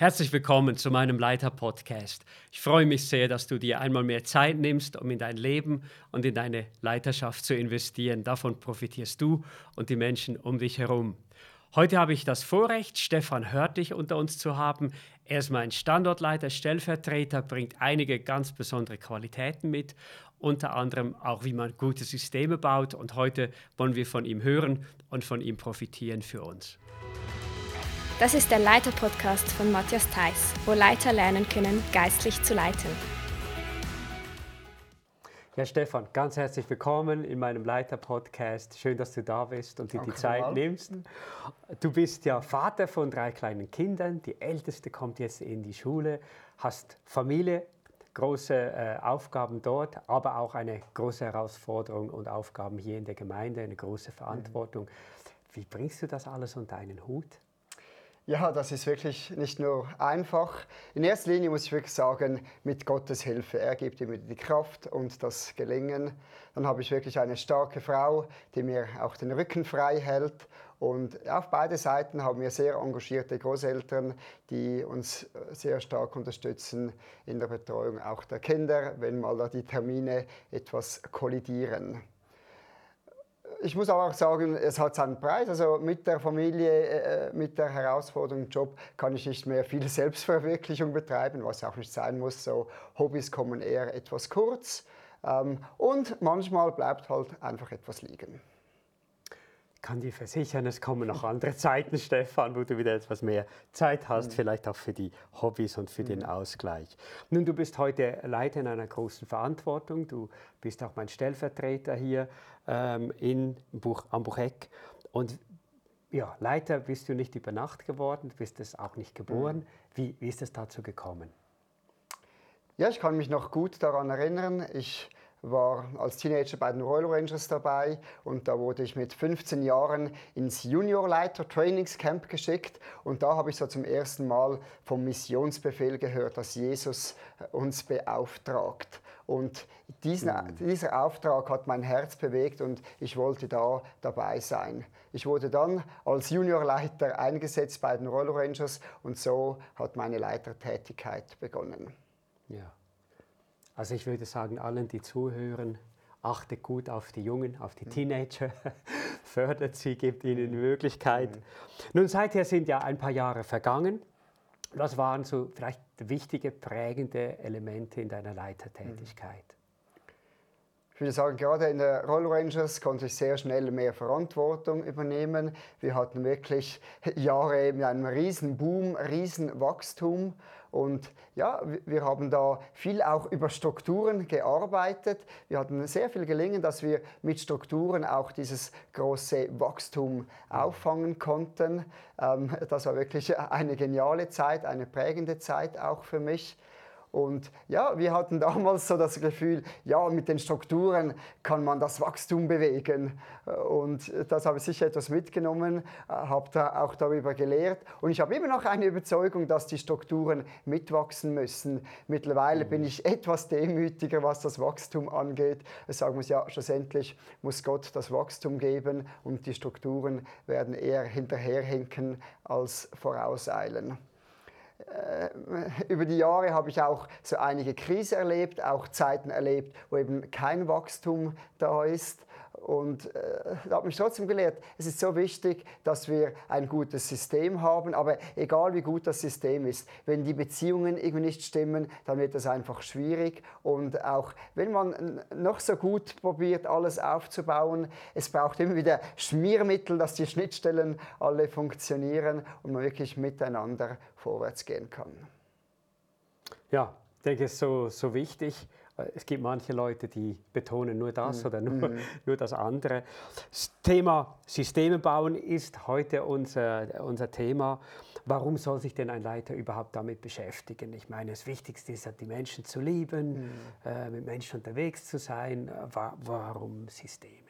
Herzlich willkommen zu meinem Leiter-Podcast. Ich freue mich sehr, dass du dir einmal mehr Zeit nimmst, um in dein Leben und in deine Leiterschaft zu investieren. Davon profitierst du und die Menschen um dich herum. Heute habe ich das Vorrecht, Stefan Hörtig unter uns zu haben. Er ist mein Standortleiter, Stellvertreter, bringt einige ganz besondere Qualitäten mit, unter anderem auch, wie man gute Systeme baut. Und heute wollen wir von ihm hören und von ihm profitieren für uns. Das ist der Leiter-Podcast von Matthias Theiss, wo Leiter lernen können, geistlich zu leiten. Ja, Stefan, ganz herzlich willkommen in meinem Leiter-Podcast. Schön, dass du da bist und dir die Zeit mal. nimmst. Du bist ja Vater von drei kleinen Kindern. Die älteste kommt jetzt in die Schule, hast Familie, große äh, Aufgaben dort, aber auch eine große Herausforderung und Aufgaben hier in der Gemeinde, eine große Verantwortung. Mhm. Wie bringst du das alles unter einen Hut? Ja, das ist wirklich nicht nur einfach. In erster Linie muss ich wirklich sagen, mit Gottes Hilfe. Er gibt mir die Kraft und das Gelingen. Dann habe ich wirklich eine starke Frau, die mir auch den Rücken frei hält. Und auf beide Seiten haben wir sehr engagierte Großeltern, die uns sehr stark unterstützen in der Betreuung auch der Kinder, wenn mal da die Termine etwas kollidieren ich muss aber auch sagen, es hat seinen Preis. Also mit der Familie, äh, mit der Herausforderung im Job kann ich nicht mehr viel Selbstverwirklichung betreiben, was auch nicht sein muss. So Hobbys kommen eher etwas kurz. Ähm, und manchmal bleibt halt einfach etwas liegen kann dir versichern, es kommen noch andere Zeiten, Stefan, wo du wieder etwas mehr Zeit hast, mhm. vielleicht auch für die Hobbys und für mhm. den Ausgleich. Nun, du bist heute Leiter in einer großen Verantwortung. Du bist auch mein Stellvertreter hier ähm, in Buch, am Bucheck. Und ja, Leiter bist du nicht über Nacht geworden, bist es auch nicht geboren. Mhm. Wie, wie ist es dazu gekommen? Ja, ich kann mich noch gut daran erinnern. Ich war als Teenager bei den Royal Rangers dabei und da wurde ich mit 15 Jahren ins Juniorleiter Trainingscamp geschickt und da habe ich so zum ersten Mal vom Missionsbefehl gehört, dass Jesus uns beauftragt. Und diesen, mhm. dieser Auftrag hat mein Herz bewegt und ich wollte da dabei sein. Ich wurde dann als Juniorleiter eingesetzt bei den Royal Rangers und so hat meine Leitertätigkeit begonnen. Ja. Also ich würde sagen, allen, die zuhören, achtet gut auf die Jungen, auf die mhm. Teenager, fördert sie, gibt ihnen Möglichkeit. Mhm. Nun seither sind ja ein paar Jahre vergangen. Was waren so vielleicht wichtige, prägende Elemente in deiner Leitertätigkeit? Ich würde sagen, gerade in der Roll Rangers konnte ich sehr schnell mehr Verantwortung übernehmen. Wir hatten wirklich Jahre mit einem riesen Boom, riesen Wachstum und ja, wir haben da viel auch über Strukturen gearbeitet. Wir hatten sehr viel gelingen, dass wir mit Strukturen auch dieses große Wachstum auffangen konnten. Ähm, das war wirklich eine geniale Zeit, eine prägende Zeit auch für mich. Und ja, wir hatten damals so das Gefühl, ja, mit den Strukturen kann man das Wachstum bewegen. Und das habe ich sicher etwas mitgenommen, habe da auch darüber gelehrt. Und ich habe immer noch eine Überzeugung, dass die Strukturen mitwachsen müssen. Mittlerweile bin ich etwas demütiger, was das Wachstum angeht. Ich sagen muss, ja, schlussendlich muss Gott das Wachstum geben und die Strukturen werden eher hinterherhinken als vorauseilen. Äh, über die Jahre habe ich auch so einige Krisen erlebt, auch Zeiten erlebt, wo eben kein Wachstum da ist. Und äh, habe ich trotzdem gelehrt, es ist so wichtig, dass wir ein gutes System haben. Aber egal wie gut das System ist, wenn die Beziehungen irgendwie nicht stimmen, dann wird das einfach schwierig. Und auch wenn man noch so gut probiert, alles aufzubauen, es braucht immer wieder Schmiermittel, dass die Schnittstellen alle funktionieren und man wirklich miteinander vorwärts gehen kann. Ja, ich denke, es ist so, so wichtig. Es gibt manche Leute, die betonen nur das mhm. oder nur, mhm. nur das andere. Das Thema Systeme bauen ist heute unser, unser Thema. Warum soll sich denn ein Leiter überhaupt damit beschäftigen? Ich meine, das Wichtigste ist ja, die Menschen zu lieben, mhm. äh, mit Menschen unterwegs zu sein. Warum Systeme?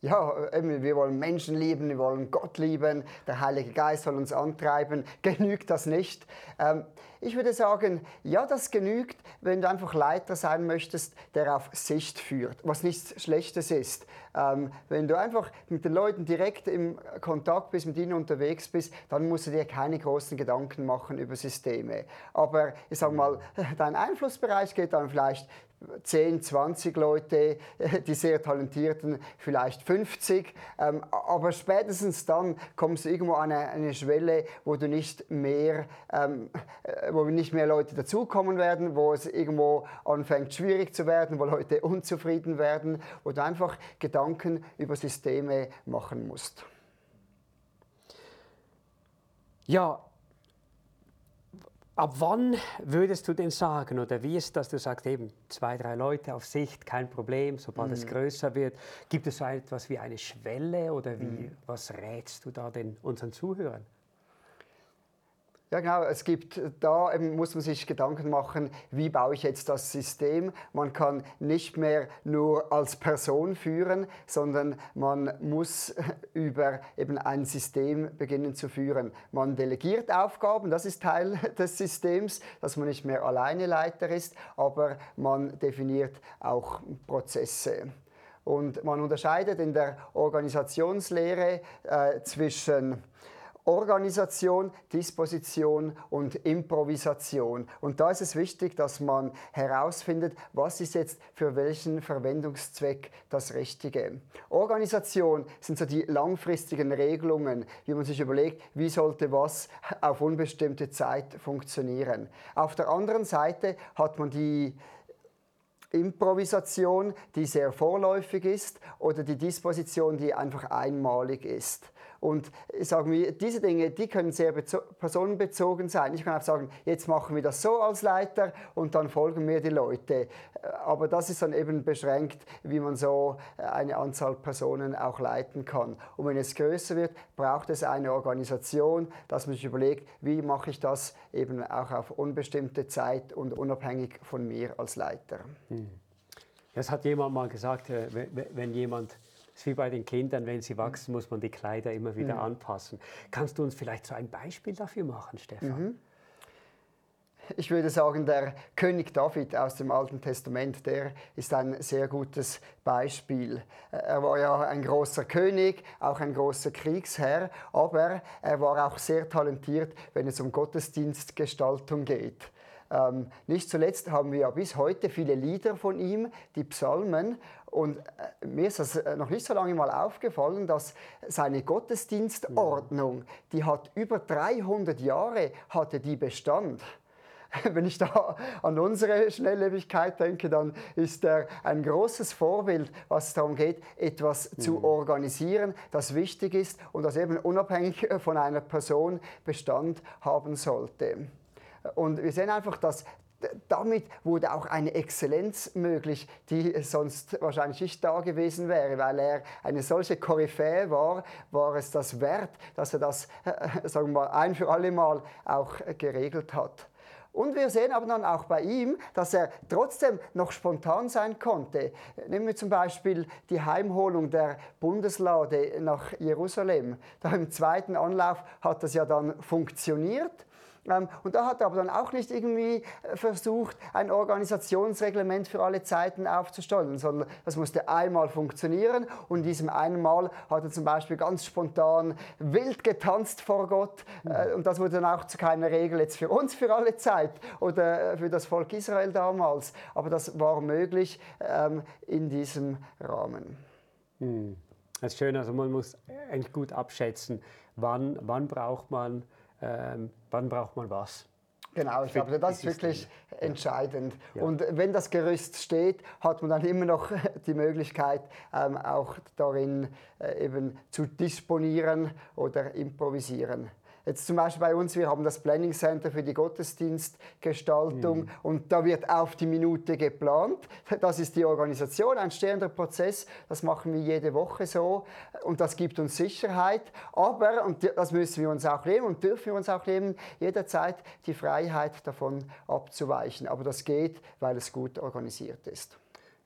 Ja, wir wollen Menschen lieben, wir wollen Gott lieben, der Heilige Geist soll uns antreiben. Genügt das nicht? Ähm, ich würde sagen, ja, das genügt, wenn du einfach Leiter sein möchtest, der auf Sicht führt, was nichts Schlechtes ist. Ähm, wenn du einfach mit den Leuten direkt im Kontakt bist, mit ihnen unterwegs bist, dann musst du dir keine großen Gedanken machen über Systeme. Aber ich sage mal, dein Einflussbereich geht dann vielleicht 10, 20 Leute, die sehr talentierten, vielleicht 50. Ähm, aber spätestens dann kommst du irgendwo an eine, Schwelle, wo du nicht mehr, ähm, äh, wo nicht mehr Leute dazukommen werden, wo es irgendwo anfängt schwierig zu werden, wo Leute unzufrieden werden, wo du einfach Gedanken über Systeme machen musst. Ja, Ab wann würdest du denn sagen, oder wie ist das, du sagst eben zwei, drei Leute auf Sicht, kein Problem, sobald mhm. es größer wird. Gibt es so etwas wie eine Schwelle oder wie, mhm. was rätst du da den unseren Zuhörern? Ja, genau. Es gibt, da muss man sich Gedanken machen, wie baue ich jetzt das System. Man kann nicht mehr nur als Person führen, sondern man muss über eben ein System beginnen zu führen. Man delegiert Aufgaben, das ist Teil des Systems, dass man nicht mehr alleine Leiter ist, aber man definiert auch Prozesse. Und man unterscheidet in der Organisationslehre äh, zwischen Organisation, Disposition und Improvisation. Und da ist es wichtig, dass man herausfindet, was ist jetzt für welchen Verwendungszweck das Richtige. Organisation sind so die langfristigen Regelungen, wie man sich überlegt, wie sollte was auf unbestimmte Zeit funktionieren. Auf der anderen Seite hat man die Improvisation, die sehr vorläufig ist, oder die Disposition, die einfach einmalig ist. Und sagen wir, diese Dinge, die können sehr personenbezogen sein. Ich kann auch sagen, jetzt machen wir das so als Leiter und dann folgen mir die Leute. Aber das ist dann eben beschränkt, wie man so eine Anzahl Personen auch leiten kann. Und wenn es größer wird, braucht es eine Organisation, dass man sich überlegt, wie mache ich das eben auch auf unbestimmte Zeit und unabhängig von mir als Leiter. Hm. Das hat jemand mal gesagt, äh, wenn jemand ist wie bei den Kindern, wenn sie wachsen, muss man die Kleider immer wieder mhm. anpassen. Kannst du uns vielleicht so ein Beispiel dafür machen, Stefan? Mhm. Ich würde sagen, der König David aus dem Alten Testament, der ist ein sehr gutes Beispiel. Er war ja ein großer König, auch ein großer Kriegsherr, aber er war auch sehr talentiert, wenn es um Gottesdienstgestaltung geht. Ähm, nicht zuletzt haben wir ja bis heute viele Lieder von ihm, die Psalmen. Und äh, mir ist das äh, noch nicht so lange mal aufgefallen, dass seine Gottesdienstordnung, die hat über 300 Jahre hatte die Bestand. Wenn ich da an unsere Schnelllebigkeit denke, dann ist er ein großes Vorbild, was es darum geht, etwas mhm. zu organisieren, das wichtig ist und das eben unabhängig von einer Person Bestand haben sollte. Und wir sehen einfach, dass damit wurde auch eine Exzellenz möglich, die sonst wahrscheinlich nicht da gewesen wäre, weil er eine solche Koryphäe war, war es das wert, dass er das, äh, sagen wir mal, ein für alle Mal auch geregelt hat. Und wir sehen aber dann auch bei ihm, dass er trotzdem noch spontan sein konnte. Nehmen wir zum Beispiel die Heimholung der Bundeslade nach Jerusalem. Da im zweiten Anlauf hat das ja dann funktioniert. Ähm, und da hat er aber dann auch nicht irgendwie äh, versucht, ein Organisationsreglement für alle Zeiten aufzustellen, sondern das musste einmal funktionieren. Und in diesem einen Mal hat er zum Beispiel ganz spontan wild getanzt vor Gott. Mhm. Und das wurde dann auch zu keiner Regel jetzt für uns für alle Zeit oder äh, für das Volk Israel damals. Aber das war möglich ähm, in diesem Rahmen. Mhm. Das ist schön, also man muss eigentlich gut abschätzen, wann, wann braucht man ähm, wann braucht man was. Genau, ich glaube, das ist wirklich entscheidend. Ja. Und wenn das Gerüst steht, hat man dann immer noch die Möglichkeit, ähm, auch darin äh, eben zu disponieren oder improvisieren. Jetzt zum Beispiel bei uns, wir haben das Planning Center für die Gottesdienstgestaltung mhm. und da wird auf die Minute geplant. Das ist die Organisation, ein stehender Prozess. Das machen wir jede Woche so und das gibt uns Sicherheit. Aber, und das müssen wir uns auch nehmen und dürfen wir uns auch nehmen, jederzeit die Freiheit davon abzuweichen. Aber das geht, weil es gut organisiert ist.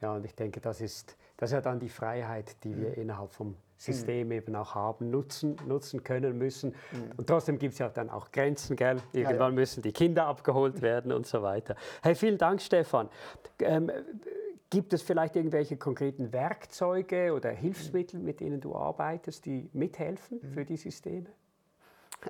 Ja, und ich denke, das ist, das ist ja dann die Freiheit, die wir mhm. innerhalb vom System eben auch haben, nutzen, nutzen können müssen. Mhm. Und trotzdem gibt es ja dann auch Grenzen, gell? Irgendwann ja, ja. müssen die Kinder abgeholt werden und so weiter. Hey, vielen Dank, Stefan. Ähm, Gibt es vielleicht irgendwelche konkreten Werkzeuge oder Hilfsmittel, mit denen du arbeitest, die mithelfen für die Systeme?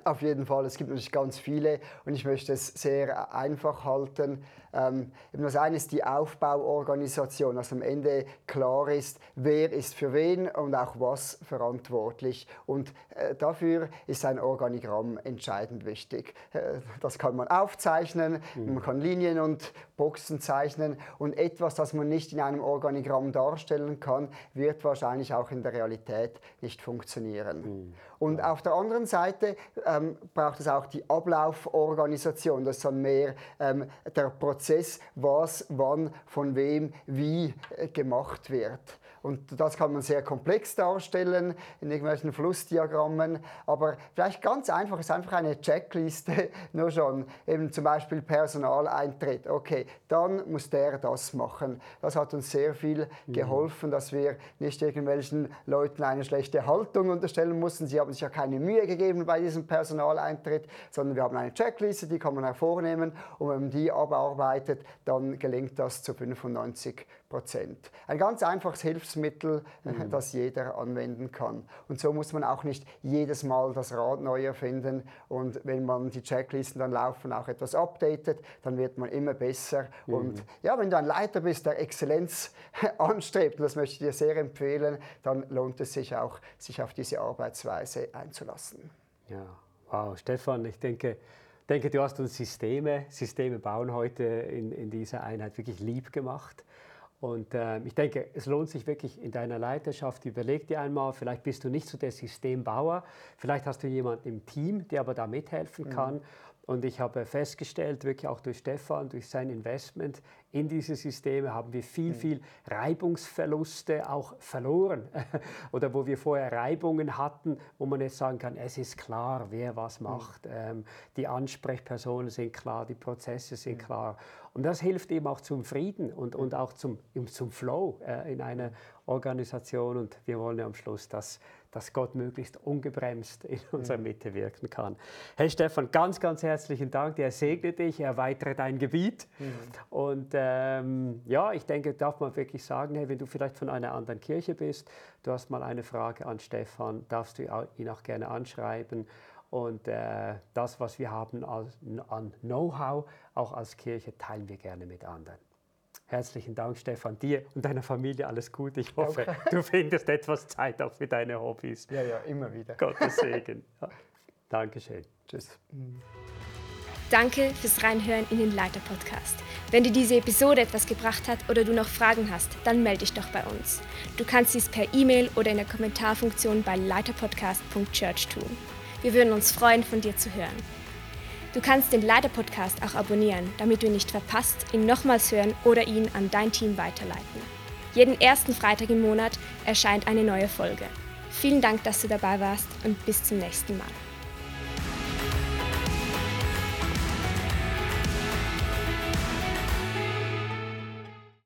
Auf jeden Fall, es gibt natürlich ganz viele und ich möchte es sehr einfach halten. Ähm, das eine ist die Aufbauorganisation, dass am Ende klar ist, wer ist für wen und auch was verantwortlich. Und äh, dafür ist ein Organigramm entscheidend wichtig. Äh, das kann man aufzeichnen, mhm. man kann Linien und Boxen zeichnen und etwas, das man nicht in einem Organigramm darstellen kann, wird wahrscheinlich auch in der Realität nicht funktionieren. Mhm. Und auf der anderen Seite ähm, braucht es auch die Ablauforganisation. Das ist dann mehr ähm, der Prozess, was, wann, von wem, wie äh, gemacht wird. Und das kann man sehr komplex darstellen in irgendwelchen Flussdiagrammen. Aber vielleicht ganz einfach ist einfach eine Checkliste nur schon. Eben zum Beispiel Personaleintritt. Okay, dann muss der das machen. Das hat uns sehr viel mhm. geholfen, dass wir nicht irgendwelchen Leuten eine schlechte Haltung unterstellen mussten. Sie haben sich ja keine Mühe gegeben bei diesem Personaleintritt, sondern wir haben eine Checkliste, die kann man hervornehmen. Und wenn man die abarbeitet, dann gelingt das zu 95 Prozent. Ein ganz einfaches Hilfsmittel, mhm. das jeder anwenden kann. Und so muss man auch nicht jedes Mal das Rad neu erfinden. Und wenn man die Checklisten dann laufen, auch etwas updatet, dann wird man immer besser. Mhm. Und ja, wenn du ein Leiter bist, der Exzellenz anstrebt, und das möchte ich dir sehr empfehlen, dann lohnt es sich auch, sich auf diese Arbeitsweise einzulassen. Ja, wow, Stefan, ich denke, denke, du hast uns Systeme, Systeme bauen heute in, in dieser Einheit wirklich lieb gemacht. Und äh, ich denke, es lohnt sich wirklich in deiner Leiterschaft, überleg dir einmal, vielleicht bist du nicht so der Systembauer, vielleicht hast du jemanden im Team, der aber da mithelfen mhm. Und ich habe festgestellt, wirklich auch durch Stefan, durch sein Investment in diese Systeme, haben wir viel, mhm. viel Reibungsverluste auch verloren. Oder wo wir vorher Reibungen hatten, wo man jetzt sagen kann, es ist klar, wer was mhm. macht. Mhm. die Ansprechpersonen sind klar, die Prozesse sind mhm. klar. Und das hilft eben auch zum Frieden und, und auch zum, zum Flow äh, in einer Organisation. Und wir wollen ja am Schluss, dass, dass Gott möglichst ungebremst in unserer. Mitte wirken kann. Hey Stefan, ganz, ganz herzlichen Dank. Der segne dich, erweitere dein Gebiet. Mhm. Und ähm, ja, ich denke, darf man wirklich sagen, hey, wenn du vielleicht von einer anderen Kirche bist, du hast mal eine Frage an Stefan, darfst du ihn auch gerne anschreiben. Und äh, das, was wir haben als, an Know-how, auch als Kirche, teilen wir gerne mit anderen. Herzlichen Dank, Stefan. Dir und deiner Familie alles Gute. Ich hoffe, okay. du findest etwas Zeit auch für deine Hobbys. Ja, ja, immer wieder. Gottes Segen. Ja. Dankeschön. Tschüss. Danke fürs Reinhören in den Leiter-Podcast. Wenn dir diese Episode etwas gebracht hat oder du noch Fragen hast, dann melde dich doch bei uns. Du kannst dies per E-Mail oder in der Kommentarfunktion bei leiterpodcast.church tun. Wir würden uns freuen, von dir zu hören. Du kannst den Leiter-Podcast auch abonnieren, damit du nicht verpasst, ihn nochmals hören oder ihn an dein Team weiterleiten. Jeden ersten Freitag im Monat erscheint eine neue Folge. Vielen Dank, dass du dabei warst und bis zum nächsten Mal.